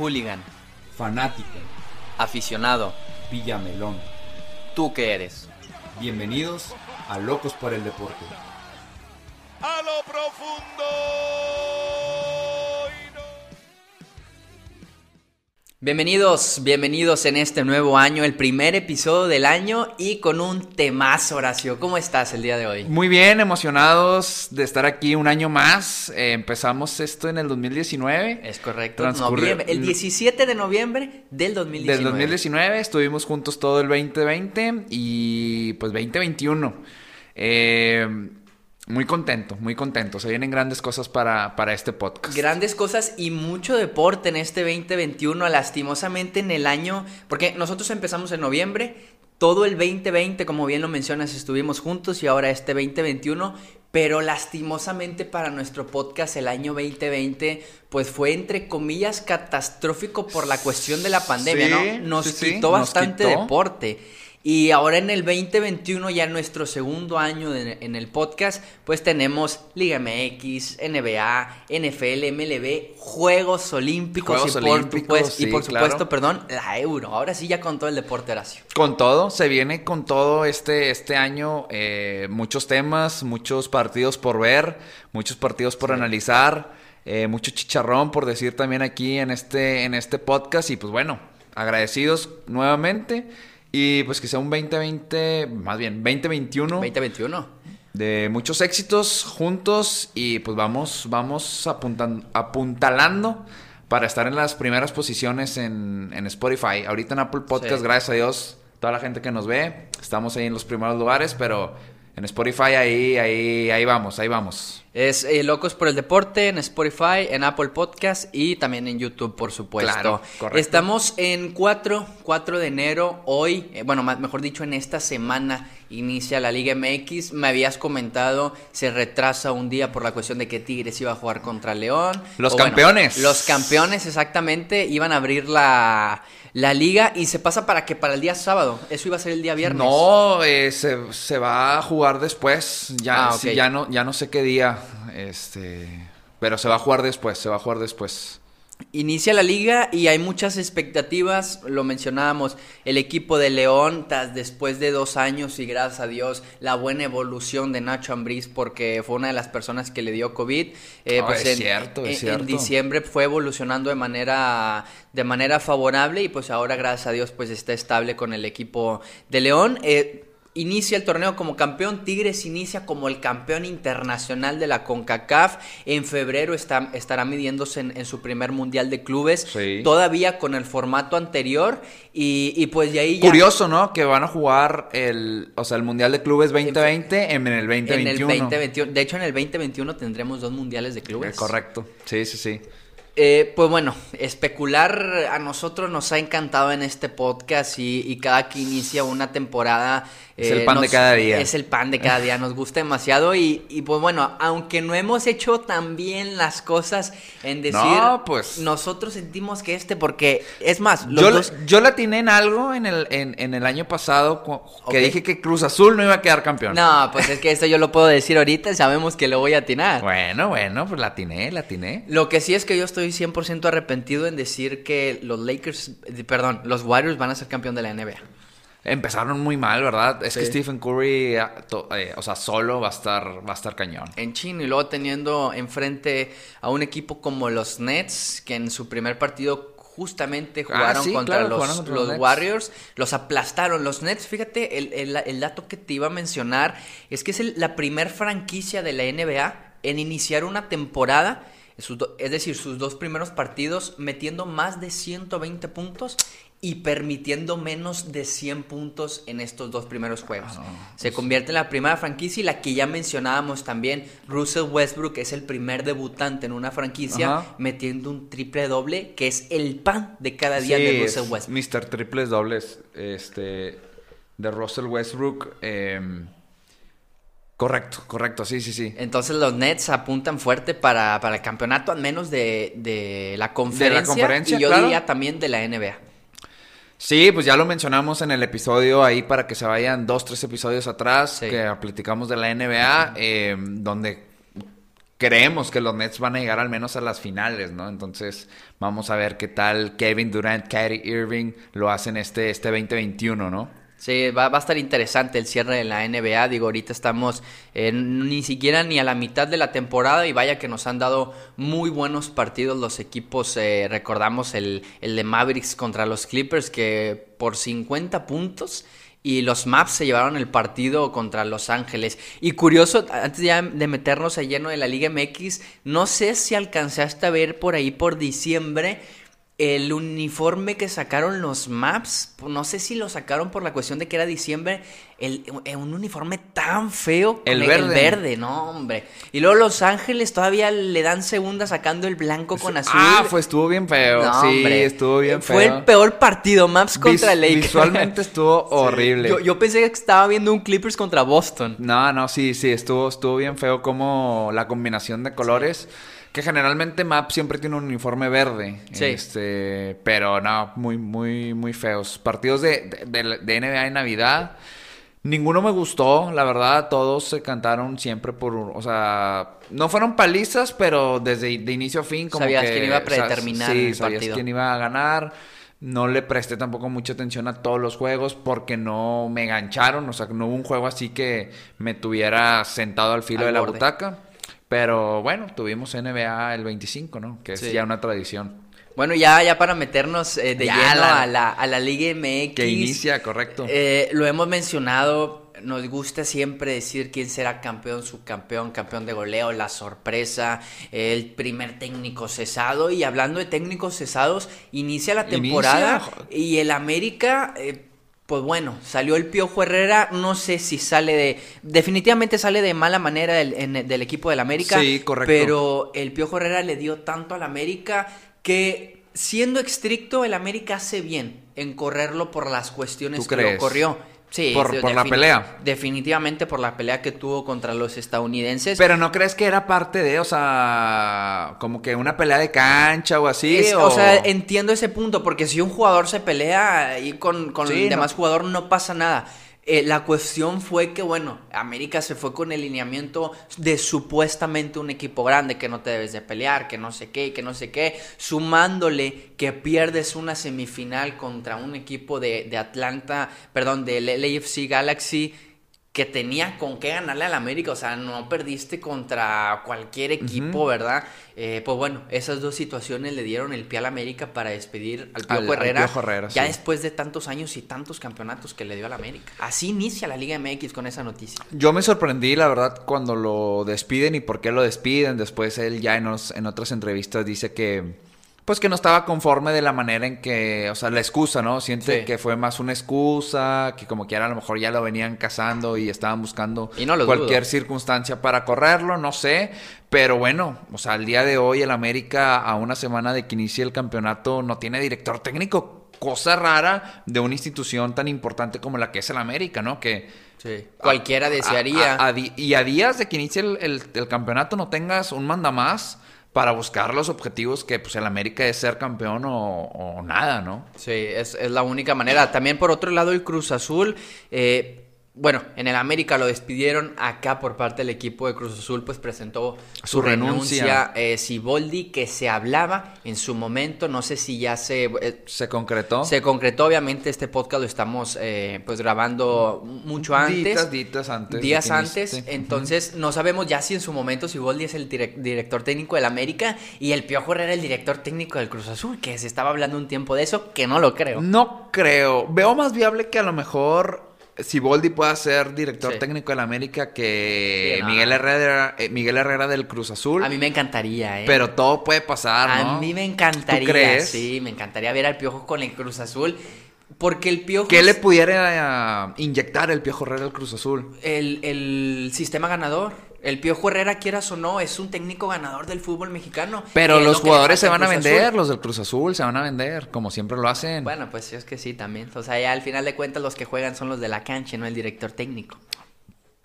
Hooligan. Fanático. Aficionado. Villamelón. ¿Tú qué eres? Bienvenidos a Locos por el Deporte. a lo profundo. Bienvenidos, bienvenidos en este nuevo año, el primer episodio del año y con un temazo, Horacio. ¿Cómo estás el día de hoy? Muy bien, emocionados de estar aquí un año más. Eh, empezamos esto en el 2019. Es correcto, noviembre, el 17 de noviembre del 2019. Del 2019 estuvimos juntos todo el 2020 y pues 2021. Eh, muy contento, muy contento. Se vienen grandes cosas para, para este podcast. Grandes cosas y mucho deporte en este 2021, lastimosamente en el año, porque nosotros empezamos en noviembre, todo el 2020, como bien lo mencionas, estuvimos juntos y ahora este 2021, pero lastimosamente para nuestro podcast el año 2020, pues fue entre comillas catastrófico por la cuestión de la pandemia, Sí, ¿no? Nos sí, sí, quitó nos bastante quitó. deporte. Y ahora en el 2021, ya nuestro segundo año de- en el podcast, pues tenemos Liga MX, NBA, NFL, MLB, Juegos Olímpicos Juegos y, por y por supuesto, claro. perdón, la Euro. Ahora sí ya con todo el deporte Horacio. Con todo, se viene con todo este, este año, eh, muchos temas, muchos partidos por ver, muchos partidos por analizar, eh, mucho chicharrón por decir también aquí en este, en este podcast y pues bueno, agradecidos nuevamente y pues que sea un 2020, más bien 2021 2021. de muchos éxitos juntos y pues vamos, vamos apuntan- apuntalando para estar en las primeras posiciones en, en Spotify. Ahorita en Apple Podcast, Sí. gracias a Dios, toda la gente que nos ve, estamos ahí en los primeros lugares, pero en Spotify ahí, ahí, ahí vamos, ahí vamos. Es eh, Locos por el Deporte en Spotify, en Apple Podcast y también en YouTube, por supuesto. Claro, correcto. Estamos en 4, 4 de enero. Hoy, eh, bueno, más- mejor dicho, en esta semana inicia la Liga MX. Me habías comentado, se retrasa un día por la cuestión de que Tigres iba a jugar contra León. Los O bueno, campeones. los campeones, exactamente, iban a abrir la, la liga y se pasa para que para el día sábado. Eso iba a ser el día viernes. No, eh, se, se va a jugar después, ya, Ah, sí, ya, no, ya no sé qué día, este, pero se va a jugar después, se va a jugar después. Inicia la liga y hay muchas expectativas, lo mencionábamos, el equipo de León, tras después de dos años y gracias a Dios, la buena evolución de Nacho Ambriz porque fue una de las personas que le dio COVID. eh, Ah, es cierto, es en- cierto. En diciembre fue evolucionando de manera, de manera favorable y pues ahora gracias a Dios pues está estable con el equipo de León. Eh, Inicia el torneo como campeón, Tigres inicia como el campeón internacional de la CONCACAF. En febrero está, estará midiéndose en, en su primer mundial de clubes, Sí. todavía con el formato anterior. Y, y pues de ahí ya. Curioso, ¿no? Que van a jugar el, o sea, el Mundial de Clubes 2020 en el 2021. En el 2021. De hecho, en el 2021 tendremos dos mundiales de clubes. Correcto. Sí, sí, sí. Eh, pues bueno, especular a nosotros nos ha encantado en este podcast y, y cada que inicia una temporada... Es el pan de cada día. Es el pan de cada día, nos gusta demasiado y, y pues bueno, aunque no hemos hecho tan bien las cosas en decir... No, pues. Nosotros sentimos que este, porque es más, los Yo, dos... yo la atiné en algo en el, en, en el año pasado que dije que Cruz Azul no iba a quedar campeón. No, pues es que esto yo lo puedo decir ahorita, sabemos que lo voy a atinar. Bueno, bueno, pues la atiné, la atiné. Lo que sí es que yo estoy 100% arrepentido en decir que los Lakers, eh, perdón, los Warriors van a ser campeón de la NBA. Empezaron muy mal, ¿verdad? Es que. Stephen Curry, ah, eh, o sea, solo va a estar, va a estar cañón. en China y luego teniendo enfrente a un equipo como los Nets que en su primer partido justamente jugaron Ah, sí, contra, claro, los, jugaron contra los. Warriors, los aplastaron. Los Nets, fíjate, el, el- el dato que te iba a mencionar es que es el- la primer franquicia de la NBA en iniciar una temporada, es decir, sus dos primeros partidos metiendo más de 120 puntos y permitiendo menos de 100 puntos en estos dos primeros juegos. Ah, Se convierte en la primera franquicia y la que ya mencionábamos también, Russell Westbrook es el primer debutante en una franquicia metiendo un triple doble que es el pan de cada día Sí, de Russell Westbrook. Mr. Triples Dobles, este, de Russell Westbrook. em, correcto, correcto, sí, sí, sí. Entonces los Nets apuntan fuerte para, para el campeonato, al menos de, de la conferencia. conferencia, y yo claro. diría también de la NBA. Sí, pues ya lo mencionamos en el episodio ahí para que se vayan dos, tres episodios atrás Sí. que platicamos de la NBA, eh, donde creemos que los Nets van a llegar al menos a las finales, ¿no? Entonces, vamos a ver qué tal Kevin Durant, Kyrie Irving lo hacen este, este 2021, ¿no? Sí, va, va, a estar interesante el cierre de la NBA. Digo, ahorita estamos eh, ni siquiera ni a la mitad de la temporada y vaya que nos han dado muy buenos partidos los equipos. Eh, recordamos el, el de Mavericks contra los Clippers que por 50 puntos y los Maps se llevaron el partido contra Los Ángeles. Y curioso, antes ya de meternos a lleno de la Liga MX, no sé si alcanzaste a ver por ahí por diciembre el uniforme que sacaron los Maps, no sé si lo sacaron por la cuestión de que era diciembre, el, un uniforme tan feo. El verde. El verde, no, hombre. Y luego Los Ángeles todavía le dan segunda sacando el blanco con azul. Ah, pues estuvo bien feo. No, sí, hombre. estuvo bien feo. Fue el peor partido, Maps contra Vis Lakers. Visualmente estuvo horrible. Yo, yo, pensé que estaba viendo un Clippers contra Boston. No, no, sí, sí, estuvo, estuvo bien feo como la combinación de colores. Sí. Que generalmente Map siempre tiene un uniforme verde. Sí. Este, pero no, muy, muy, muy feos. Partidos de, de, de, NBA en Navidad. Ninguno me gustó, la verdad. Todos se cantaron siempre por. O sea, no fueron palizas, pero desde de inicio a fin, como sabías que. quién iba a predeterminar sí, el sabías partido. quién iba a ganar. No le presté tampoco mucha atención a todos los juegos porque no me engancharon. O sea, no hubo un juego así que me tuviera sentado al filo Al de la borde. butaca. Pero bueno, tuvimos NBA el 25, ¿no? Que es Sí. ya una tradición. Bueno, ya, ya para meternos eh, de Ya, lleno la- a, la, a la Liga MX. Que inicia, correcto. Eh, lo hemos mencionado, nos gusta siempre decir quién será campeón, subcampeón, campeón de goleo, la sorpresa, el primer técnico cesado. Y hablando de técnicos cesados, inicia la temporada y el América... eh, pues bueno, salió el Piojo Herrera, no sé si sale de... Definitivamente sale de mala manera del, en- del equipo del América. Sí, correcto. Pero el Piojo Herrera le dio tanto al América que siendo estricto el América hace bien en correrlo por las cuestiones ¿Tú que crees? lo corrió. Sí, Por- la pelea. Definitivamente por la pelea que tuvo contra los estadounidenses. Pero no crees que era parte de, o sea, como que una pelea de cancha o así. Es- o... o sea, entiendo ese punto, porque si un jugador se pelea y con, con Sí, el no. demás jugador no pasa nada. Eh, la cuestión fue que, bueno, América se fue con el lineamiento de supuestamente un equipo grande, que no te debes de pelear, que no sé qué, que no sé qué, sumándole que pierdes una semifinal contra un equipo de, de Atlanta, perdón, del LAFC Galaxy, que tenía con qué ganarle al América, o sea, no perdiste contra cualquier equipo, ¿verdad? Eh, pues bueno, esas dos situaciones le dieron el pie al América para despedir al Piojo al Herrera, ya sí. después de tantos años y tantos campeonatos que le dio al América. Así inicia la Liga MX con esa noticia. Yo me sorprendí, la verdad, cuando lo despiden y por qué lo despiden. Después él ya en otras entrevistas dice que, pues que no estaba conforme de la manera en que, o sea, la excusa, ¿no? Siente Sí. que fue más una excusa, que como quiera a lo mejor ya lo venían cazando y estaban buscando Y no lo cualquier dudo. circunstancia para correrlo, no sé. Pero bueno, o sea, al día de hoy el América, a una semana de que inicie el campeonato, no tiene director técnico. Cosa rara de una institución tan importante como la que es el América, ¿no? Que Cualquiera desearía. a- a di- y a días de que inicie el, el- el campeonato no tengas un mandamás para buscar los objetivos que pues el América es ser campeón o, nada, ¿no? Sí, es, es la única manera. También por otro lado el Cruz Azul, eh, bueno, en el América lo despidieron, acá por parte del equipo de Cruz Azul pues presentó su, Su renuncia, eh, Siboldi que se hablaba en su momento, no sé si ya se... eh, Se concretó. Se concretó, obviamente este podcast lo estamos eh, pues grabando mucho antes. Ditas antes. días antes, entonces no sabemos ya si en su momento Siboldi es el direc- director técnico del América y el Piojo Herrera el director técnico del Cruz Azul, que se estaba hablando un tiempo de eso, que no lo creo. No creo. Veo más viable que a lo mejor Siboldi pueda ser director Sí. técnico del América que Sí, no. Miguel, Herrera, eh, Miguel Herrera del Cruz Azul. A mí me encantaría, ¿eh? Pero todo puede pasar, ¿no? A mí me encantaría, ¿Tú crees? sí, me encantaría ver al Piojo con el Cruz Azul, porque el Piojo ¿Qué le pudiera eh, inyectar el Piojo Herrera al Cruz Azul? el, el sistema ganador. El Piojo Herrera, quieras o no, es un técnico ganador del fútbol mexicano. Pero es los lo jugadores se van a vender, Azul. los del Cruz Azul se van a vender, como siempre lo hacen. Bueno, pues es que sí, también. O sea, ya al final de cuentas los que juegan son los de la cancha, no el director técnico.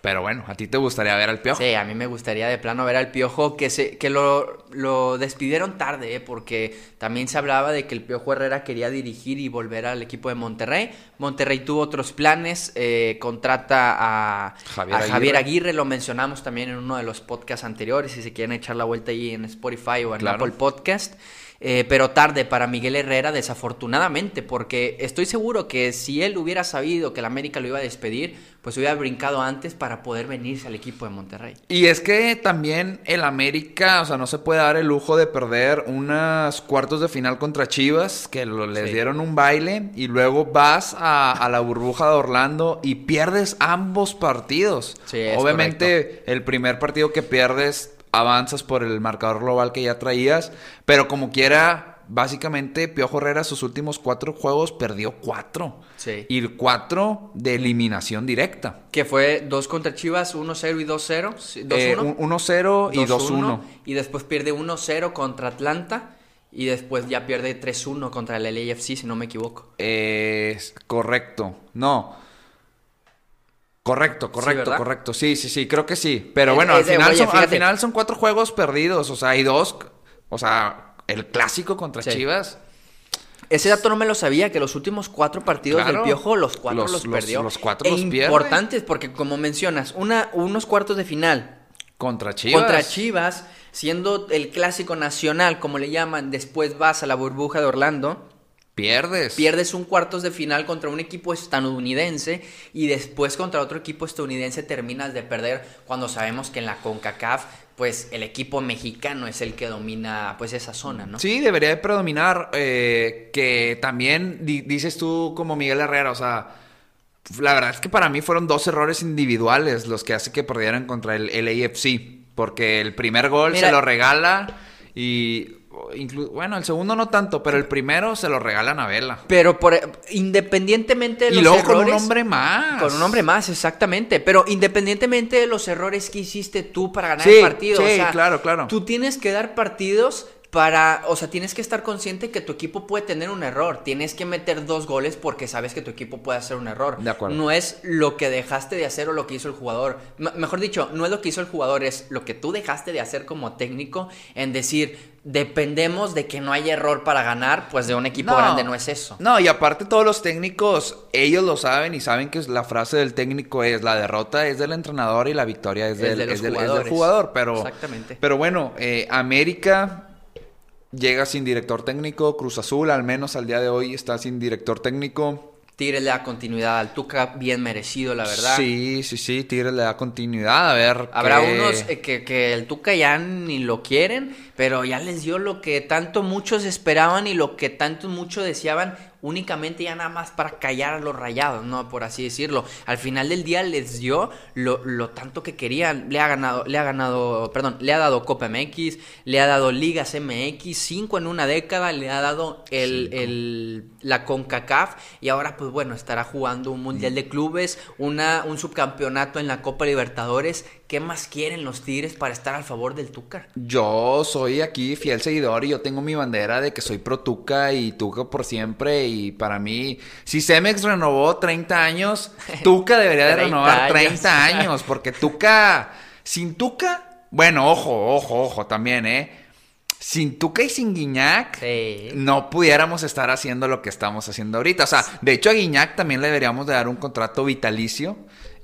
Pero bueno, ¿a ti te gustaría ver al Piojo? Sí, a mí me gustaría de plano ver al Piojo que se que lo, lo despidieron tarde, ¿eh? porque también se hablaba de que el Piojo Herrera quería dirigir y volver al equipo de Monterrey. Monterrey tuvo otros planes, eh, contrata a Javier a Aguirre. Javier Aguirre, lo mencionamos también en uno de los podcasts anteriores, si se quieren echar la vuelta ahí en Spotify o en Claro. Apple Podcast. Eh, pero tarde para Miguel Herrera, desafortunadamente, porque estoy seguro que si él hubiera sabido que el América lo iba a despedir, pues hubiera brincado antes para poder venirse al equipo de Monterrey. Y es que también el América, o sea, no se puede dar el lujo de perder unos cuartos de final contra Chivas, que lo- les Sí. dieron un baile, y luego vas a, a la burbuja de Orlando y pierdes ambos partidos. Sí, es Obviamente, el primer partido que pierdes, avanzas por el marcador global que ya traías, pero como quiera, básicamente Piojo Herrera sus últimos cuatro juegos perdió cuatro. Sí. Y cuatro de eliminación directa. Que fue 2 contra Chivas, 1-0 y 2-0. sí, 2-1. Eh, un- 1-0 y 2-1. Y después pierde 1-0 contra Atlanta. Y después ya pierde 3-1 contra el LAFC, si no me equivoco. Es correcto. No. Correcto, correcto, ¿verdad? correcto. Sí, sí, sí, creo que sí. Pero Es- bueno, es al de- final, oye, son, al final son cuatro juegos perdidos. O sea, hay dos. O sea, el clásico contra Sí. Chivas. Ese dato no me lo sabía, que los últimos cuatro partidos Claro. del Piojo, los cuatro Los- los, los- perdió. los cuatro E los pierde. importantes, porque como mencionas, una, unos cuartos de final Contra Chivas. contra Chivas, siendo el clásico nacional, como le llaman, después vas a la burbuja de Orlando. Pierdes. Pierdes un cuartos de final contra un equipo estadounidense y después contra otro equipo estadounidense terminas de perder cuando sabemos que en la CONCACAF pues el equipo mexicano es el que domina pues esa zona, ¿no? Sí, debería de predominar. eh, que también di- dices tú como Miguel Herrera, o sea, la verdad es que para mí fueron dos errores individuales los que hace que perdieran contra el LAFC. Porque el primer gol Mira- se lo regala y... inclu- bueno, el segundo no tanto, pero el primero se lo regalan a Vela. Pero por, independientemente de Y los luego errores... con un hombre más. Con un hombre más, exactamente. Pero independientemente de los errores que hiciste tú para ganar Sí, el partido, o sí, sea, claro, claro. Tú tienes que dar partidos para, o sea, tienes que estar consciente que tu equipo puede tener un error. Tienes que meter dos goles porque sabes que tu equipo puede hacer un error. De acuerdo. No es lo que dejaste de hacer o lo que hizo el jugador. M- mejor dicho, no es lo que hizo el jugador, es lo que tú dejaste de hacer como técnico en decir, dependemos de que no haya error para ganar, pues de un equipo grande no es eso. No, y aparte todos los técnicos, ellos lo saben y saben que la frase del técnico es la derrota es del entrenador y la victoria es del, de es del- es del jugadores. jugador. Pero, Exactamente. pero bueno, eh, América llega sin director técnico, Cruz Azul al menos al día de hoy está sin director técnico. Tigres le da continuidad al Tuca, bien merecido, la verdad. Sí, sí, sí, Tigres le da continuidad, a ver. Habrá unos eh, que, que el Tuca ya ni lo quieren, pero ya les dio lo que tanto muchos esperaban y lo que tanto muchos deseaban, únicamente ya nada más para callar a los rayados, ¿no? Por así decirlo. Al final del día les dio lo, lo tanto que querían. Le ha ganado, le ha ganado, perdón, le ha dado Copa MX, le ha dado Ligas MX, cinco en una década, le ha dado el, el- la CONCACAF y ahora pues bueno, estará jugando un Mundial de Clubes, una, un subcampeonato en la Copa Libertadores. ¿Qué más quieren los Tigres para estar al favor del Tuca? Yo soy aquí fiel seguidor y yo tengo mi bandera de que soy pro Tuca y Tuca por siempre. Y para mí, si Cemex renovó 30 años, Tuca debería de 30 renovar años. 30 años. Porque Tuca, sin Tuca, bueno, ojo, ojo, ojo también, ¿eh? Sin Tuca y sin Guiñac, Sí. no pudiéramos estar haciendo lo que estamos haciendo ahorita. O sea, de hecho a Guiñac también le deberíamos de dar un contrato vitalicio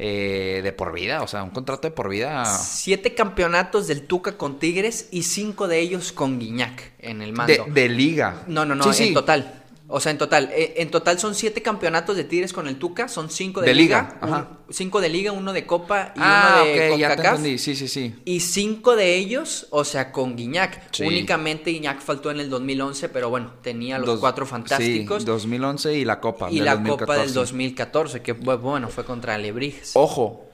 eh, de por vida. O sea, un contrato de por vida. Siete campeonatos del Tuca con Tigres y cinco de ellos con Guiñac en el mando. De, de liga. No, no, no, Sí, en sí. total. O sea, en total. Eh, en total son siete campeonatos de Tigres con el Tuca, son cinco de, De liga, ajá. cinco de liga, uno de Copa y Ah, uno de ok, ya te CONCACAF. entendí. Sí, sí, sí. Y cinco de ellos, o sea, con Guiñac. Sí. Únicamente Guiñac faltó en el 2011, pero bueno, tenía los Dos- cuatro fantásticos. Sí, 2011 y la Copa. y del la 2014. Copa del 2014, que bu- bueno, fue contra Alebrijes. Ojo,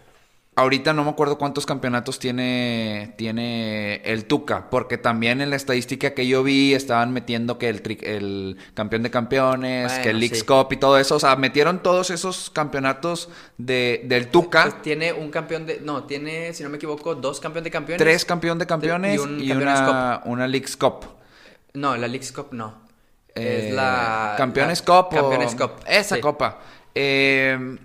ahorita no me acuerdo cuántos campeonatos tiene, tiene el Tuca, porque también en la estadística que yo vi estaban metiendo que el, tri- el campeón de campeones, Bueno, que el Leagues sí. Cup y todo eso, o sea, metieron todos esos campeonatos de, del Tuca, Pues tiene un campeón de. No, tiene, si no me equivoco, dos campeones de campeones. tres campeón de campeones y un y, una, una Leagues Cup. No, la Leagues Cup no. Eh, es la. Campeones la- Cup. o- Campeones Cup. Esa sí. copa. Eh,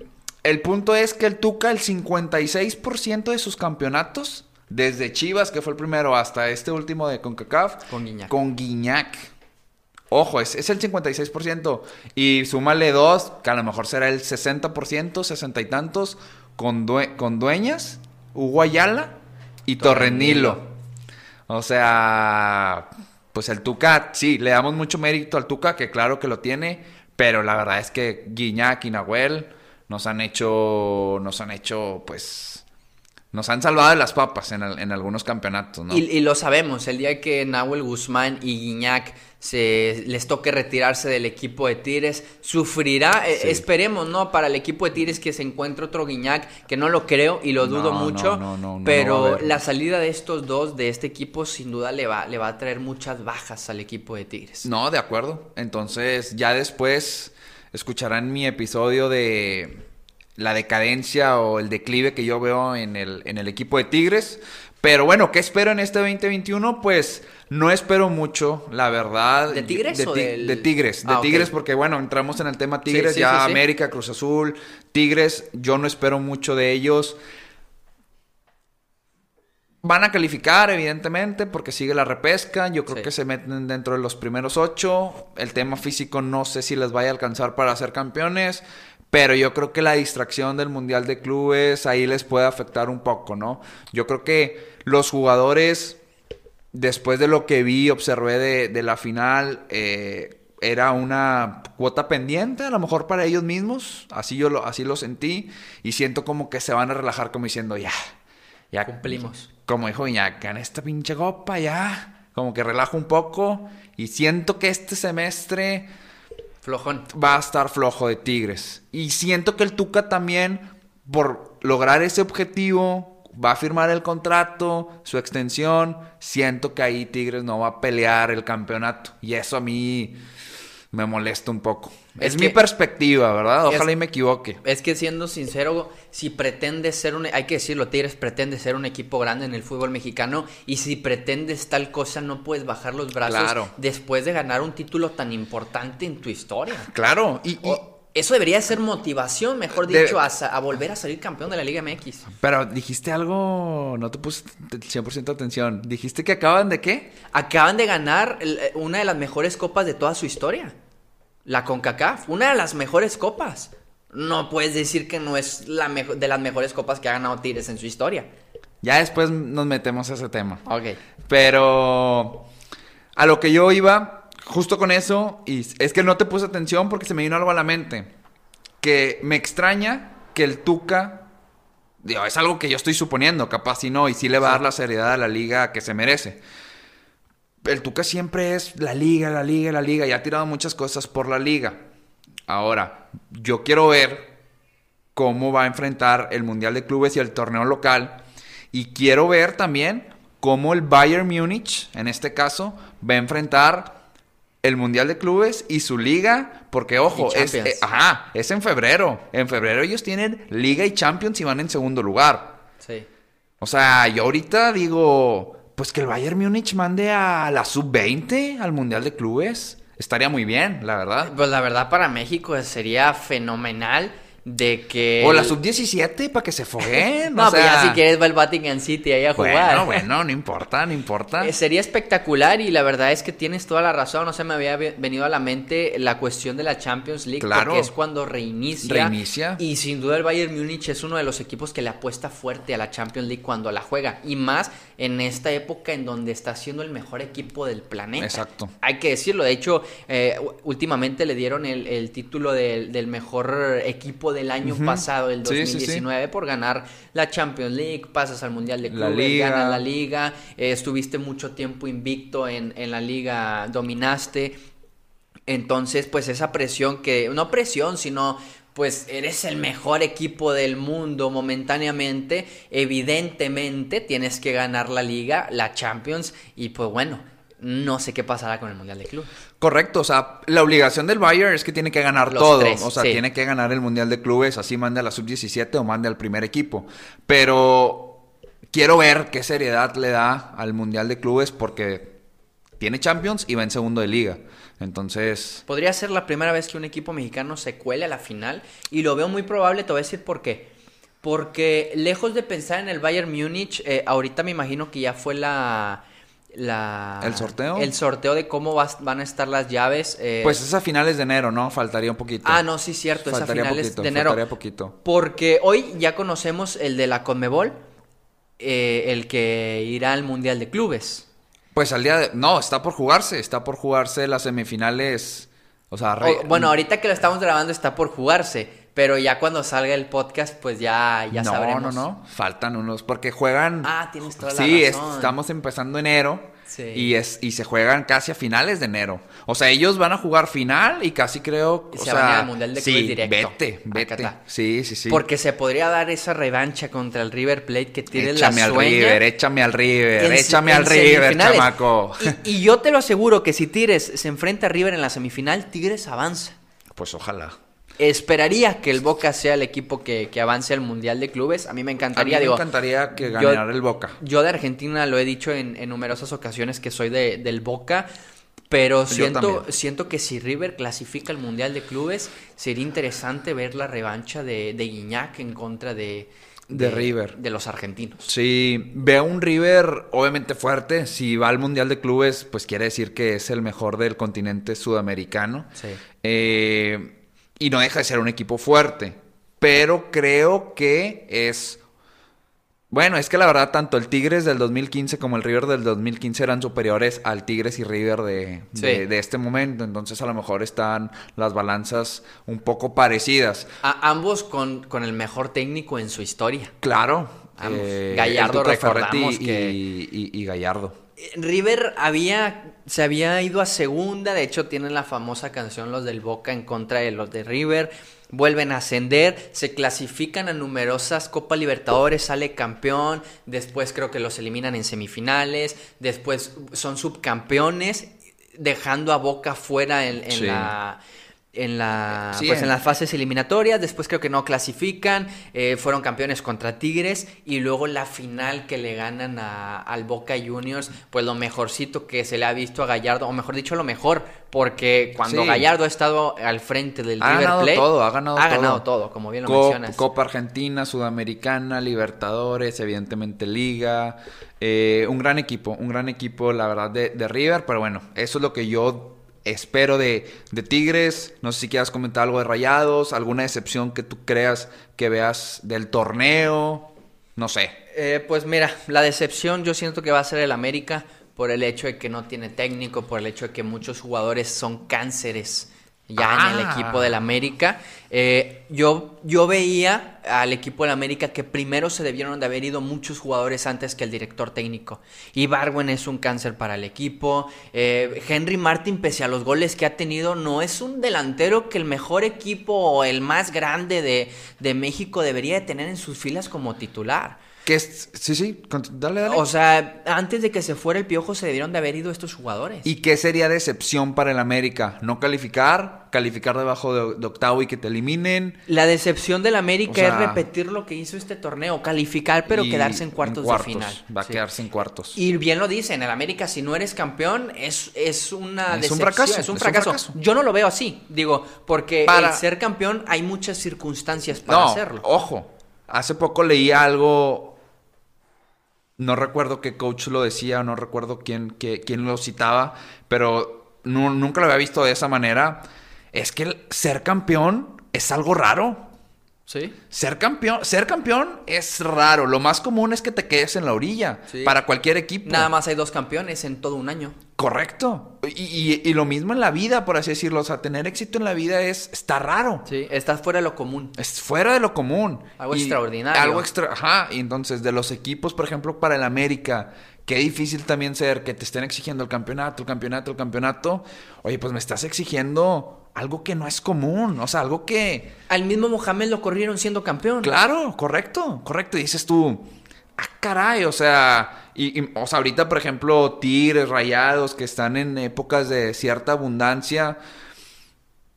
el punto es que el Tuca, el 56% de sus campeonatos, desde Chivas, que fue el primero, hasta este último de CONCACAF, Con Guiñac. Con Guiñac. Ojo, es, es el 56%. Y súmale dos, que a lo mejor será el 60%, 60 y tantos, con, due- con Dueñas, Hugo Ayala y Torrenilo. Torrenilo. O sea, pues el Tuca, sí, le damos mucho mérito al Tuca, que claro que lo tiene, pero la verdad es que Guiñac y Nahuel nos han hecho, nos han hecho, pues, nos han salvado de las papas en, al- en algunos campeonatos, ¿no? Y, y lo sabemos, el día que Nahuel Guzmán y Guiñac se les toque retirarse del equipo de Tigres, sufrirá, eh, Sí. esperemos, ¿no? Para el equipo de Tigres que se encuentre otro Guiñac, que no lo creo y lo dudo No, mucho, no, no, no, no pero la salida de estos dos, de este equipo, sin duda le va, le va a traer muchas bajas al equipo de Tigres. No, de acuerdo. Entonces, ya después escucharán mi episodio de la decadencia o el declive que yo veo en el, en el equipo de Tigres. Pero bueno, ¿qué espero en este 2021? Pues no espero mucho, la verdad. ¿De Tigres de, o ti- del- de Tigres, de Ah. Tigres, porque bueno, entramos en el tema Tigres, sí, ya sí. América, Cruz Azul, Tigres, yo no espero mucho de ellos. Van a calificar, evidentemente, porque sigue la repesca. Yo creo Sí. que se meten dentro de los primeros ocho. El tema físico no sé si les vaya a alcanzar para ser campeones. Pero yo creo que la distracción del Mundial de Clubes ahí les puede afectar un poco, ¿no? Yo creo que los jugadores, después de lo que vi, observé de, de la final, eh, era una cuota pendiente, a lo mejor para ellos mismos. Así yo lo, así lo sentí. Y siento como que se van a relajar como diciendo, ya, ya Cumplimos. Como dijo Iñak, en esta pinche copa ya. Como que relajo un poco. Y siento que este semestre Flojón. va a estar flojo de Tigres. Y siento que el Tuca también, por lograr ese objetivo, va a firmar el contrato, su extensión. Siento que ahí Tigres no va a pelear el campeonato. Y eso a mí me molesta un poco. Es, Es mi perspectiva, ¿verdad? Ojalá Es- y me equivoque. Es que siendo sincero, si pretendes ser un, hay que decirlo, Tigres pretende ser un equipo grande en el fútbol mexicano y si pretendes tal cosa no puedes bajar los brazos Claro. después de ganar un título tan importante en tu historia. Claro. Y, y- O- eso debería ser motivación, mejor De- dicho, a, volver a salir campeón de la Liga MX. Pero dijiste algo, no te puse 100% atención. Dijiste que acaban de qué? Acaban de ganar el- eh, una de las mejores copas de toda su historia. La CONCACAF, una de las mejores copas. No puedes decir que no es la de las mejores copas que ha ganado Tigres en su historia. Ya después nos metemos a ese tema. Ok. Pero a lo que yo iba, justo con eso, y es que no te puse atención porque se me vino algo a la mente. Que me extraña que el Tuca, digo, es algo que yo estoy suponiendo, capaz si no, y sí le va a dar la seriedad a la liga que se merece. El Tuca siempre es la liga, la liga, la liga, y ha tirado muchas cosas por la liga. Ahora, yo quiero ver cómo va a enfrentar el Mundial de Clubes y el torneo local. Y quiero ver también cómo el Bayern Múnich, en este caso, va a enfrentar el Mundial de Clubes y su liga. Porque, ojo, es, eh, ajá, es en febrero. En febrero ellos tienen Liga y Champions y van en segundo lugar. Sí. O sea, yo ahorita digo, pues que el Bayern Múnich mande a la sub-20 al Mundial de Clubes. Estaría muy bien, la verdad. Pues la verdad para México sería fenomenal de que... O la sub-17 para que se foguen. No, o pues ya sea, si quieres va el Vatican City ahí a jugar. Bueno, bueno, no importa, no importa. Eh, Sería espectacular y la verdad es que tienes toda la razón. No se me había ve- venido a la mente la cuestión de la Champions League. Claro. Porque es cuando reinicia. Reinicia. Y sin duda el Bayern Múnich es uno de los equipos que le apuesta fuerte a la Champions League cuando la juega. Y más en esta época en donde está siendo el mejor equipo del planeta. Exacto. Hay que decirlo. De hecho, eh, últimamente le dieron el, el título del, del mejor equipo del año pasado, el Sí, sí, sí. 2019, por ganar la Champions League, pasas al Mundial de Clubes, ganas la liga, eh, estuviste mucho tiempo invicto en, en la liga, dominaste. Entonces, pues esa presión que, no presión, sino pues eres el mejor equipo del mundo momentáneamente, evidentemente tienes que ganar la liga, la Champions y pues bueno, no sé qué pasará con el Mundial de Club. Correcto, o sea, la obligación del Bayern es que tiene que ganar Los todo. tres, o sea, sí. tiene que ganar el Mundial de Clubes, así mande a la sub-17 o mande al primer equipo. Pero quiero ver qué seriedad le da al Mundial de Clubes porque tiene Champions y va en segundo de liga. Entonces, Podría ser la primera vez que un equipo mexicano se cuele a la final y lo veo muy probable, te voy a decir por qué. Porque lejos de pensar en el Bayern Múnich, eh, ahorita me imagino que ya fue la... la ¿El sorteo? El sorteo de cómo vas- van a estar las llaves. eh, pues es a finales de enero, ¿no? Faltaría un poquito. Ah, no, sí, cierto, es a Faltaría finales poquito, de enero. faltaría poquito. Porque hoy ya conocemos el de la Conmebol, eh, el que irá al Mundial de Clubes. Pues al día de... No, está por jugarse. Está por jugarse las semifinales. O sea, re- O- bueno, ahorita que lo estamos grabando está por jugarse, pero ya cuando salga el podcast, pues ya, ya no, sabremos. no, no. Faltan unos. Porque juegan. Ah, tienes toda la Sí, razón. estamos empezando enero. Sí. Y, es, y se juegan casi a finales de enero. O sea, ellos van a jugar final y casi creo. Y o se sea, van a ir al Mundial de sí, Clubes directo. Vete, Acá vete. Sí, sí, sí. Porque se podría dar esa revancha contra el River Plate que tiene échame la al sueña. River, échame al River, en- échame en al River, chamaco. Y, y yo te lo aseguro que si Tigres se enfrenta a River en la semifinal, Tigres avanza. Pues ojalá. Esperaría que el Boca sea el equipo que, que avance al Mundial de Clubes. A mí me A mí encantaría, me digo, encantaría que yo- ganara el Boca. Yo de Argentina lo he dicho en, en numerosas ocasiones que soy de, del Boca, pero siento, siento que si River clasifica al Mundial de Clubes, sería interesante ver la revancha de, de Guiñac en contra de, De River. De los argentinos. Sí, veo un River obviamente fuerte. Si va al Mundial de Clubes, pues quiere decir que es el mejor del continente sudamericano. Sí. Eh, y no deja de ser un equipo fuerte. Pero creo que es... Bueno, es que la verdad tanto el Tigres del 2015 como el River del 2015 eran superiores al Tigres y River de, Sí. de- de este momento. Entonces a lo mejor están las balanzas un poco parecidas. A- ambos con, con el mejor técnico en su historia. Claro. Eh, Gallardo, recordamos y, que- y- y Gallardo. River había, se había ido a segunda, de hecho tienen la famosa canción Los del Boca en contra de los de River, vuelven a ascender, se clasifican a numerosas Copa Libertadores, sale campeón, después creo que los eliminan en semifinales, después son subcampeones, dejando a Boca fuera en, en Sí. la... En, la, Sí, pues en- en las fases eliminatorias, después creo que no clasifican, eh, fueron campeones contra Tigres y luego la final que le ganan a- al Boca Juniors, pues lo mejorcito que se le ha visto a Gallardo, o mejor dicho lo mejor, porque cuando Sí. Gallardo ha estado al frente del Ha River ganado Plate, todo, ha ganado todo. ganado todo, como bien lo Cop- mencionas. Copa Argentina, Sudamericana, Libertadores, evidentemente Liga. Eh, un gran equipo, un gran equipo, la verdad, de, de River. Pero bueno, eso es lo que yo espero de, de Tigres. No sé si quieras comentar algo de Rayados, alguna decepción que tú creas que veas del torneo. No sé. Eh, pues mira, la decepción yo siento que va a ser el América por el hecho de que no tiene técnico, por el hecho de que muchos jugadores son cánceres ya en el Ah. equipo del América. Eh, yo, yo veía al equipo del América que primero se debieron de haber ido muchos jugadores antes que el director técnico. Y Barwen es un cáncer para el equipo. Eh, Henry Martin, pese a los goles que ha tenido, no es un delantero que el mejor equipo o el más grande de, de México debería de tener en sus filas como titular. Que es, sí, sí, dale, dale. O sea, antes de que se fuera el piojo se debieron de haber ido estos jugadores. ¿Y qué sería decepción para el América? ¿No calificar? ¿Calificar debajo de, de octavo y que te eliminen? La decepción del América O sea- es repetir lo que hizo este torneo, calificar pero quedarse en cuartos, de final. Va a Sí. quedarse en cuartos. Y bien lo dicen, el América si no eres campeón es, es una Es un decepción, fracaso, es un es un fracaso. fracaso. Yo no lo veo así, digo, porque Para- el ser campeón hay muchas circunstancias para no, hacerlo. ojo. Hace poco leí algo. No recuerdo qué coach lo decía, no recuerdo quién, quién lo citaba, pero nu- nunca lo había visto de esa manera. Es que el ser campeón es algo raro. ¿Sí? Ser campeón, ser campeón es raro. Lo más común es que te quedes en la orilla. Sí. Para cualquier equipo. Nada más hay dos campeones en todo un año. Correcto. Y, y- y lo mismo en la vida, por así decirlo. O sea, tener éxito en la vida es está raro. Sí, estás fuera de lo común. Es fuera de lo común. Algo Y extraordinario. Algo extra. Ajá. Y entonces, de los equipos, por ejemplo, para el América, qué difícil también ser que te estén exigiendo el campeonato, el campeonato, el campeonato. Oye, pues me estás exigiendo algo que no es común. O sea, algo que. Al mismo Mohamed lo corrieron siendo campeón. Claro, correcto, correcto. Y dices tú, ah, caray, o sea, y, y, o sea, ahorita, por ejemplo, Tigres, Rayados, que están en épocas de cierta abundancia,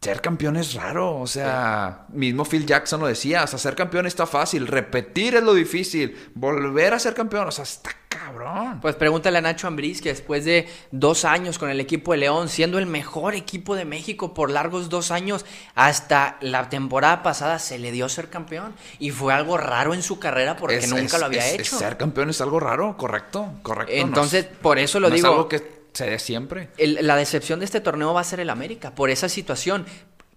ser campeón es raro. O sea, mismo Phil Jackson lo decía. O sea, ser campeón está fácil. Repetir es lo difícil. Volver a ser campeón, o sea, está cabrón. Pues pregúntale a Nacho Ambriz que después de dos años con el equipo de León, siendo el mejor equipo de México por largos dos años, hasta la temporada pasada se le dio ser campeón. Y fue algo raro en su carrera porque Es- nunca es- lo había es- hecho. Ser campeón es algo raro, correcto, correcto. Entonces, es- por eso lo no digo. Es algo que se dé siempre. el- la decepción de este torneo va a ser el América, por esa situación.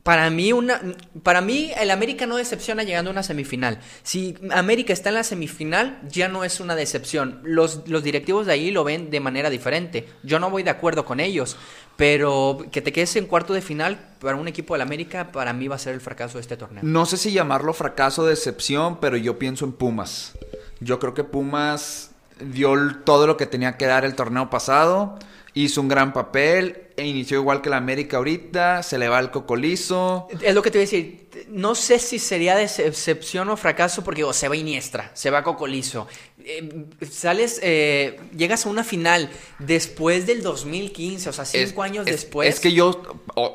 Para mí, una, para mí, el América no decepciona llegando a una semifinal. Si América está en la semifinal, ya no es una decepción. Los, los directivos de ahí lo ven de manera diferente. Yo no voy de acuerdo con ellos. Pero que te quedes en cuarto de final para un equipo del América, para mí va a ser el fracaso de este torneo. No sé si llamarlo fracaso o decepción, pero yo pienso en Pumas. Yo creo que Pumas dio todo lo que tenía que dar el torneo pasado, hizo un gran papel, e inició igual que la América ahorita, se le va el cocolizo. Es lo que te voy a decir. No sé si sería decepción o fracaso porque digo, se va Iniestra, se va Cocolizo. Eh, sales, eh, llegas a una final después del 2015, o sea, cinco Es- años es- después. Es que yo,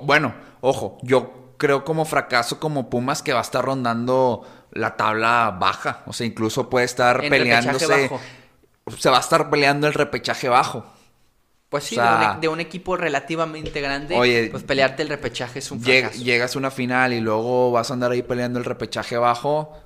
bueno, ojo, yo creo como fracaso como Pumas que va a estar rondando la tabla baja. O sea, incluso puede estar En peleándose. Se va a estar peleando el repechaje bajo. Pues sí, o sea, de, un, de un equipo relativamente grande, Oye, pues pelearte el repechaje es un fracaso. llegas a una final y luego vas a andar ahí peleando el repechaje bajo.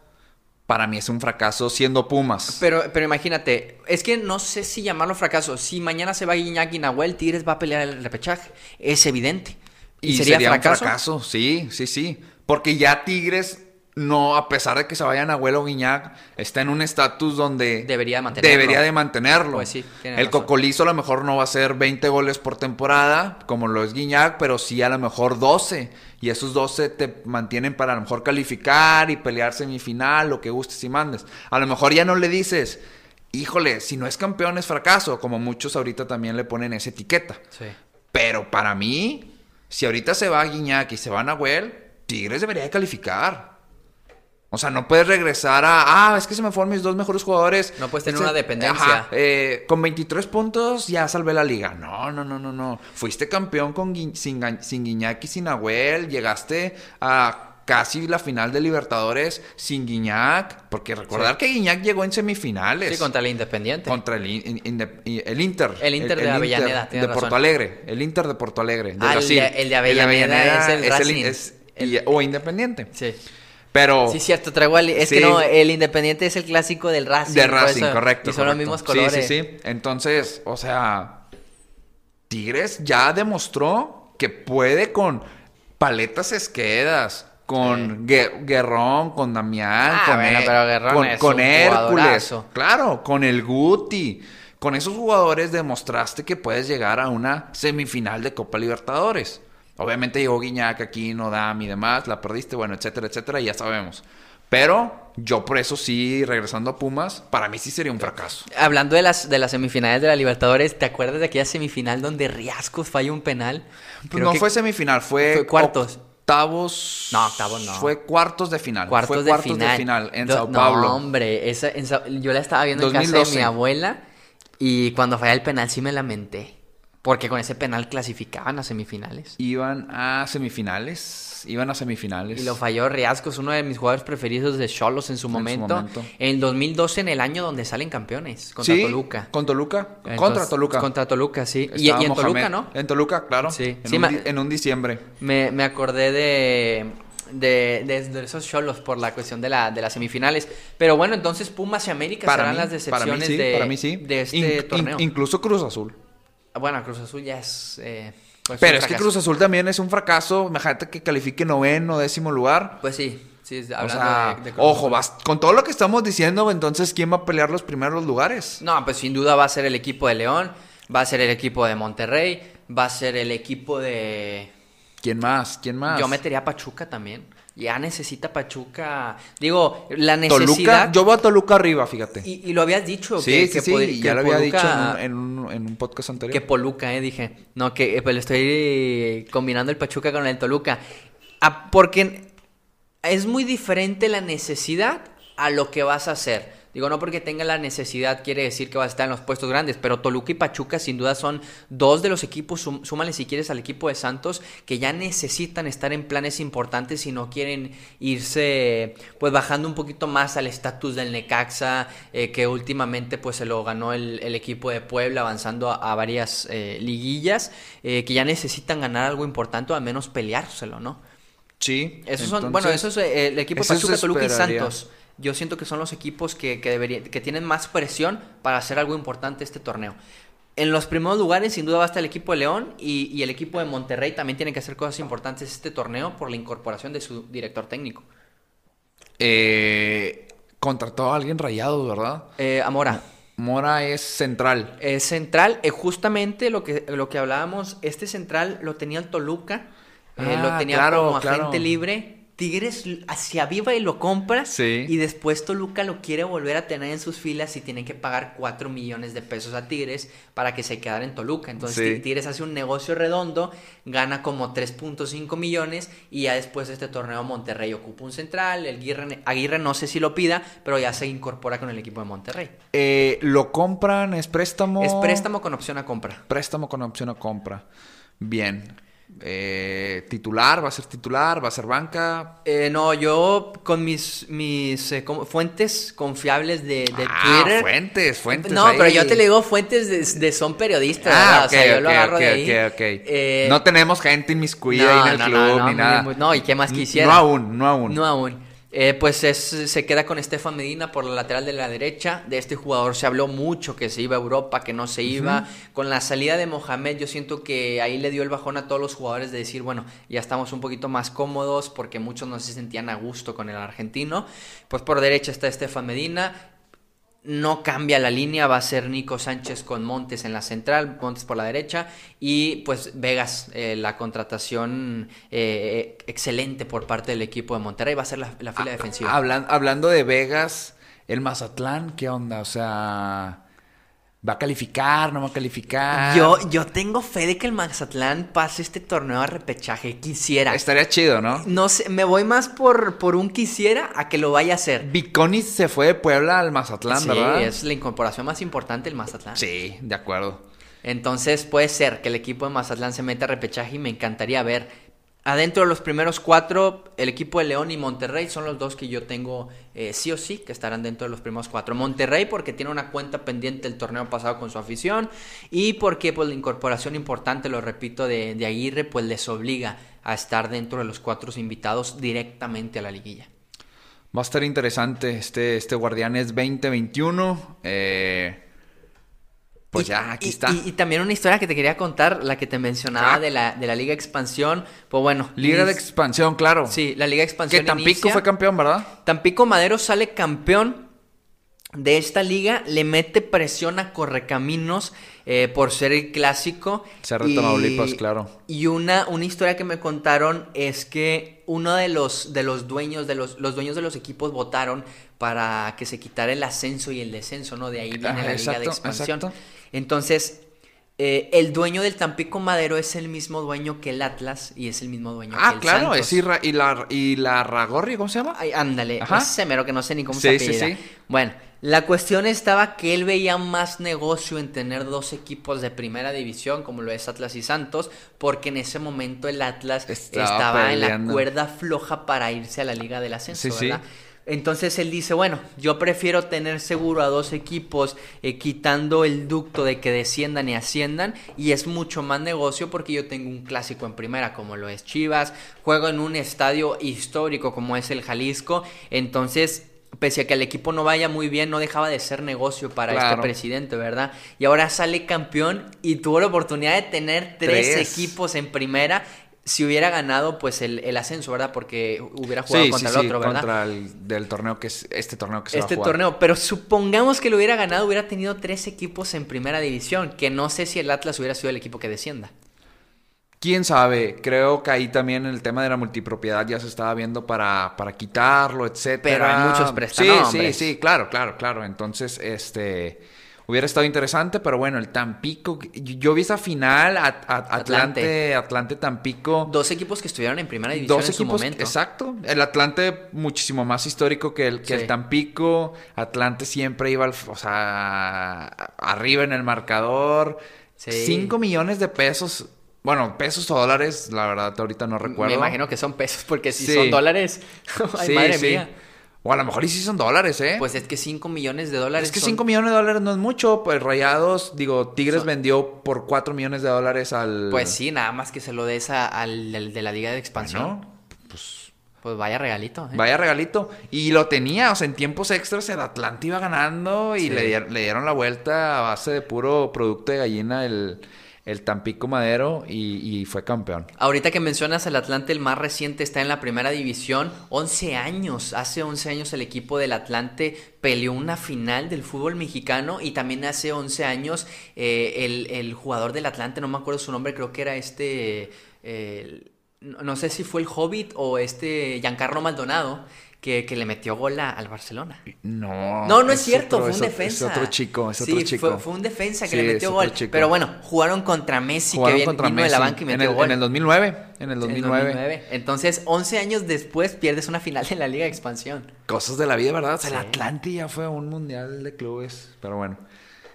Para mí es un fracaso siendo Pumas. Pero, pero imagínate, es que no sé si llamarlo fracaso. Si mañana se va Guiñac y Nahuel, Tigres va a pelear el repechaje. Es evidente. ¿Y, sería, fracaso? un fracaso, sí, sí, sí. Porque ya Tigres, no, a pesar de que se vayan a Abuelo Guiñac, está en un estatus donde Debería mantenerlo. debería de mantenerlo. Pues sí, El razón. Cocolizo a lo mejor no va a ser 20 goles por temporada, como lo es Guiñac, pero sí a lo mejor 12. Y esos 12 te mantienen para a lo mejor calificar y pelear semifinal, lo que gustes y mandes. A lo mejor ya no le dices, híjole, si no es campeón es fracaso, como muchos ahorita también le ponen esa etiqueta. Sí. Pero para mí, si ahorita se va Guiñac y se va Nahuel, Tigres debería de calificar. O sea, no puedes regresar a, ah, es que se me fueron mis dos mejores jugadores. No puedes tener Ese- una dependencia. Ajá, eh, con 23 puntos ya salvé la liga. No, no, no, no, no. Fuiste campeón con Gui- sin, sin Guiñac y sin Nahuel. Llegaste a casi la final de Libertadores sin Guiñac. Porque recordar que Guiñac llegó en semifinales. Sí, contra el Independiente. Contra el, in- el Inter. El Inter de Avellaneda, tienes De Porto. Alegre. El Inter de Porto Alegre. De Ah, el de- el de Avellaneda es el Racing. es- y- o Independiente. Sí. Pero. Sí, cierto, traigo al- Es Sí. que no, el Independiente es el clásico del Racing. de Racing, eso- correcto. Y son los mismos colores. Sí, sí, sí. Entonces, o sea. Tigres ya demostró que puede con paletas esquedas. Con Gue- Guerrón, con Damián, Ah, con, bueno, pero Guerrón con, es con un Hércules. jugadorazo. Claro, con el Guti. Con esos jugadores demostraste que puedes llegar a una semifinal de Copa Libertadores. Obviamente llegó Guiñac aquí, Nodam y demás, la perdiste, bueno, etcétera, etcétera, y ya sabemos. Pero yo por eso sí, regresando a Pumas, para mí sí sería un fracaso. Hablando de las, de las semifinales de la Libertadores, ¿te acuerdas de aquella semifinal donde Riascos falla un penal? Pues Creo no que- fue semifinal, fue, fue cuartos. Octavos. No, octavos no. Fue cuartos de final. Cuartos, fue de, cuartos final. de final en Do- Sao Paulo. No, hombre, esa, en yo la estaba viendo en casa 2012. de mi abuela y cuando falla el penal sí me lamenté. Porque con ese penal clasificaban a semifinales. Iban a semifinales. Iban a semifinales. Y lo falló Riascos, uno de mis jugadores preferidos de Cholos en su En su momento. momento. En 2012, en el año donde salen campeones, contra Sí, Toluca. Con Toluca. Entonces, contra Toluca. Contra Toluca, sí. Y, en Mohamed- Toluca, ¿no? En Toluca, claro. Sí. En, Sí, un, en diciembre. Me, me acordé de, de, de- de esos cholos por la cuestión de, la, de las semifinales. Pero bueno, entonces Pumas y América serán las para mí decepciones sí, de, para mí sí. de este In- in- torneo. incluso Cruz Azul. Bueno, Cruz Azul ya es... eh, pues, Pero es que. Cruz Azul también es un fracaso. Imagínate que califique noveno, décimo lugar. Pues sí, sí, O hablando sea, de, de Cruz ojo, Azul. vas, con todo lo que estamos diciendo, entonces, ¿quién va a pelear los primeros lugares? No, pues sin duda va a ser el equipo de León, va a ser el equipo de Monterrey, va a ser el equipo de... ¿Quién más? ¿Quién más? Yo metería a Pachuca también. Ya necesita Pachuca... Digo, la Toluca, necesidad... yo voy a Toluca arriba, fíjate. Y, y lo habías dicho, sí, que, sí, que sí, ya que lo había dicho en un, en un- en un podcast anterior. Que Poluca, eh, dije. No, que pues le estoy eh, combinando el Pachuca con el Toluca. Ah, porque es muy diferente la necesidad a lo que vas a hacer. Digo, no porque tenga la necesidad quiere decir que va a estar en los puestos grandes, pero Toluca y Pachuca sin duda son dos de los equipos, sum- súmale si quieres al equipo de Santos, que ya necesitan estar en planes importantes y no quieren irse pues bajando un poquito más al estatus del Necaxa, eh, que últimamente pues se lo ganó el, el equipo de Puebla avanzando a, a varias eh, liguillas, eh, que ya necesitan ganar algo importante o al menos peleárselo, ¿no? Sí. Esos son, bueno, eso es eh, el equipo de Pachuca, Toluca y. Santos. Yo siento que son los equipos que, que, debería- que tienen más presión para hacer algo importante este torneo. En los primeros lugares, sin duda, va a estar el equipo de León y, y el equipo de Monterrey también tiene que hacer cosas importantes este torneo por la incorporación de su director técnico. Eh, contrató a alguien rayado, ¿verdad? Eh, Amora, Mora es central. es central, eh, justamente lo que, lo que hablábamos, este central lo tenía el Toluca, eh, Ah, lo tenía claro, como agente claro. libre. Tigres hacia viva y lo compra. Sí. Y después Toluca lo quiere volver a tener en sus filas y tiene que pagar 4 millones de pesos a Tigres para que se quedara en Toluca. Entonces Sí. Tigres hace un negocio redondo, gana como 3.5 millones y ya después de este torneo Monterrey ocupa un central. El Aguirre, Aguirre no sé si lo pida, pero ya se incorpora con el equipo de Monterrey. Eh, ¿Lo compran? ¿Es préstamo? Es préstamo con opción a compra. Préstamo con opción a compra. Bien. Eh, titular, va a ser titular, va a ser banca. Eh, no, yo con mis, mis eh, como- fuentes confiables de, de Ah, Twitter. fuentes, fuentes. No, ahí. pero yo te le digo fuentes de, de son periodistas, Ah, ¿verdad? ok, o sea, yo ok, lo agarro ok, de ahí. Eh, no tenemos gente inmiscuida ahí en el no, club no, ni no, nada. no, y qué más quisiera. No aún, no aún. No aún. Eh, pues es- se queda con Estefan Medina por la lateral de la derecha. De este jugador se habló mucho que se iba a Europa, que no se iba. Con la salida de Mohamed, yo siento que ahí le dio el bajón a todos los jugadores de decir, bueno, ya estamos un poquito más cómodos porque muchos no se sentían a gusto con el argentino. Pues por derecha está Estefan Medina. No cambia la línea, va a ser Nico Sánchez con Montes en la central, Montes por la derecha y pues Vegas, eh, la contratación eh, excelente por parte del equipo de Monterrey, va a ser la, la fila defensiva. Hablan- hablando de Vegas, el Mazatlán, ¿qué onda? O sea, ¿va a calificar? ¿No va a calificar? Yo, yo tengo fe de que el Mazatlán pase este torneo a repechaje, quisiera. Estaría chido, ¿no? No sé, me voy más por, por un quisiera a que lo vaya a hacer. Viconis se fue de Puebla al Mazatlán, sí, ¿verdad? es la incorporación más importante del Mazatlán. Sí, de acuerdo. Entonces puede ser que el equipo de Mazatlán se meta a repechaje y me encantaría ver. Adentro de los primeros cuatro, el equipo de León y Monterrey son los dos que yo tengo eh, sí o sí que estarán dentro de los primeros cuatro. Monterrey porque tiene una cuenta pendiente el torneo pasado con su afición y porque pues la incorporación importante, lo repito, de, Aguirre pues les obliga a estar dentro de los cuatro invitados directamente a la liguilla. Va a estar interesante este, este Guardianes 2021. Eh, pues Y- ya, aquí y- está. Y, y también una historia que te quería contar, la que te mencionaba Ah. de la, de la Liga Expansión. Pues bueno. Liga de expansión, claro. Sí, la Liga Que Expansión. Tampico inicia. fue campeón, ¿verdad? Tampico Madero sale campeón de esta liga, le mete presión a Correcaminos eh, por ser el clásico. Cerro de Tamaulipas, claro. Y una, una historia que me contaron es que uno de los, de los dueños de los, los dueños de los equipos votaron para que se quitara el ascenso y el descenso, ¿no? De ahí viene Ajá, la liga de expansión. exacto. Entonces, eh, el dueño del Tampico Madero es el mismo dueño que el Atlas y es el mismo dueño que Ah, el claro, Santos. es Irra- y la, y la Ragorri, ¿cómo se llama? Ay, ándale, Ajá. ese mero que no sé ni cómo Sí, se sí, apellida. sí. Bueno, la cuestión estaba que él veía más negocio en tener dos equipos de primera división, como lo es Atlas y Santos, porque en ese momento el Atlas Estaba estaba, en la cuerda floja para irse a la Liga del Ascenso, Sí, sí. Entonces él dice, bueno, yo prefiero tener seguro a dos equipos eh, quitando el ducto de que desciendan y asciendan y es mucho más negocio porque yo tengo un clásico en primera como lo es Chivas, juego en un estadio histórico como es el Jalisco, entonces pese a que el equipo no vaya muy bien, no dejaba de ser negocio para Claro. este presidente, ¿verdad? Y ahora sale campeón y tuvo la oportunidad de tener tres, Tres. equipos en primera. Si hubiera ganado, pues el, el ascenso, ¿verdad? Porque hubiera jugado Sí, contra sí, el sí, otro, ¿verdad? contra el del torneo que es este torneo que se este va a jugar. torneo. Pero supongamos que lo hubiera ganado, hubiera tenido tres equipos en primera división. Que no sé si el Atlas hubiera sido el equipo que descienda. Quién sabe, creo que ahí también el tema de la multipropiedad ya se estaba viendo para, para quitarlo, etcétera. Pero hay muchos Sí, prestanombres. sí, sí, claro, claro, claro. Entonces, este Hubiera estado interesante, pero bueno, el Tampico. Yo vi esa final, Atlante, Atlante, Tampico. Dos equipos que estuvieron en primera división Dos en su equipos, momento. exacto. El Atlante muchísimo más histórico que el, que Sí. el Tampico. Atlante siempre iba, al, o sea, arriba en el marcador. Sí. 5 millones de pesos. Bueno, pesos o dólares, la verdad, ahorita no recuerdo. Me imagino que son pesos, porque si Sí. son dólares. Ay, Sí, madre sí. mía. O a lo mejor y sí son dólares, ¿eh? Pues es que 5 millones de dólares. es que son- 5 millones de dólares no es mucho. Pues Rayados, digo, Tigres Son- vendió por 4 millones de dólares al. Pues sí, nada más que se lo des a- al al de la Liga de Expansión. Bueno, pues Pues vaya regalito. ¿eh? Vaya regalito. Y lo tenía, o sea, en tiempos extras el Atlante iba ganando y Sí. le, le dieron la vuelta a base de puro producto de gallina el, el Tampico Madero y, fue campeón. Ahorita que mencionas el Atlante, el más reciente está en la primera división. 11 años, hace 11 años el equipo del Atlante peleó una final del fútbol mexicano y también hace 11 años eh, el, el jugador del Atlante, no me acuerdo su nombre, creo que era este, eh, no sé si fue el Hobbit o este Giancarlo Maldonado, que, que le metió gol a- al Barcelona. No. No, no es, cierto, otro- fue un es defensa. Es otro chico, es Sí, otro chico. Fue, fue un defensa que Sí, le es metió otro gol. chico. Pero bueno, jugaron contra Messi, Jugaron que contra vino de la Messi banca y en metió el, gol. en el 2009. En el En el 2009. 2009. Entonces, 11 años después pierdes una final de la Liga de Expansión. Cosas de la vida, ¿verdad? O sea, Sí. el Atlante ya fue a un mundial de clubes. Pero bueno.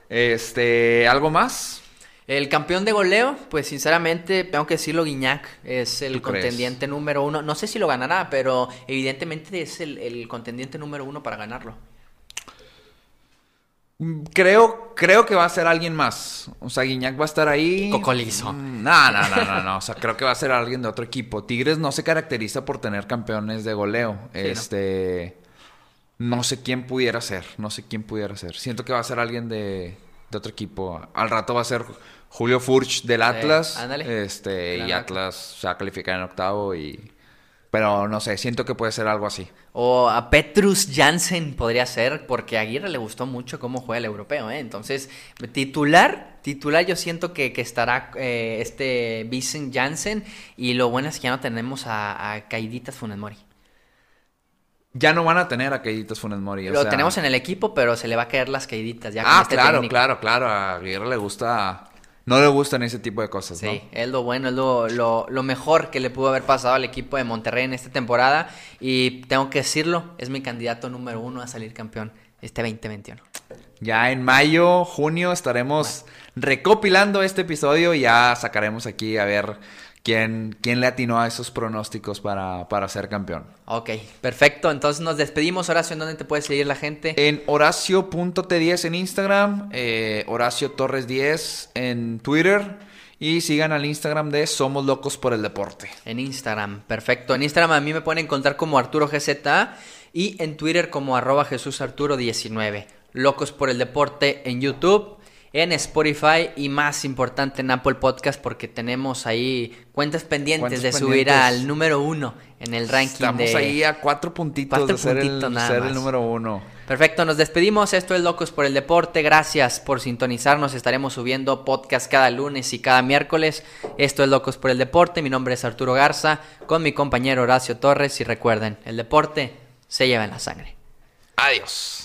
Este, ¿algo más? El campeón de goleo, pues sinceramente, tengo que decirlo, Guiñac es el contendiente número uno. No sé si lo ganará, pero evidentemente es el, el contendiente número uno para ganarlo. Mm, Creo, creo que va a ser alguien más. O sea, Guiñac va a estar ahí. Cocolizo. Mm, No, no, no, no, no. O sea, creo que va a ser alguien de otro equipo. Tigres no se caracteriza por tener campeones de goleo. ¿no? este. ¿no? sé quién pudiera ser. No sé quién pudiera ser. Siento que va a ser alguien de, de otro equipo. Al rato va a ser Julio Furch del Atlas. Este. Gran Y Atlas se va a calificar en octavo y. Pero no sé, siento que puede ser algo así. O a Petrus Jansen podría ser, porque a Aguirre le gustó mucho cómo juega el europeo, ¿eh? Entonces, titular, titular yo siento que, que estará eh, este Vincent Jansen. Y lo bueno es que ya no tenemos a, a Caiditas Funes Mori. Ya no van a tener a Caíditas Funes Mori. o Lo sea- tenemos en el equipo, pero se le va a caer las ya con Ah, este claro, técnico. claro, claro. A Aguirre le gusta. No le gustan ese tipo de cosas, Sí, ¿no? es lo bueno, es lo, lo, lo mejor que le pudo haber pasado al equipo de Monterrey en esta temporada. Y tengo que decirlo, es mi candidato número uno a salir campeón este 2021. Ya en mayo, junio estaremos recopilando este episodio y ya sacaremos aquí a ver quién, quién le atinó a esos pronósticos para, para ser campeón. Ok, perfecto. Entonces nos despedimos. Horacio, ¿en dónde te puede seguir la gente? En Horacio.t10 en Instagram, eh, Horacio Torres 10 en Twitter y sigan al Instagram de Somos Locos por el Deporte. En Instagram, perfecto. En Instagram a mí me pueden encontrar como Arturo GZA y en Twitter como arroba Jesús Arturo 19. Locos por el deporte en YouTube, en Spotify y más importante en Apple Podcast porque tenemos ahí cuentas pendientes de subir pendientes. al número uno en el ranking Estamos de... ahí a cuatro puntitos Cuatro de ser, puntitos el, nada ser el número uno. Perfecto, nos despedimos. Esto es Locos por el Deporte. Gracias por sintonizarnos. Estaremos subiendo podcast cada lunes y cada miércoles. Esto es Locos por el Deporte. Mi nombre es Arturo Garza con mi compañero Horacio Torres. Y recuerden, el deporte se lleva en la sangre. Adiós.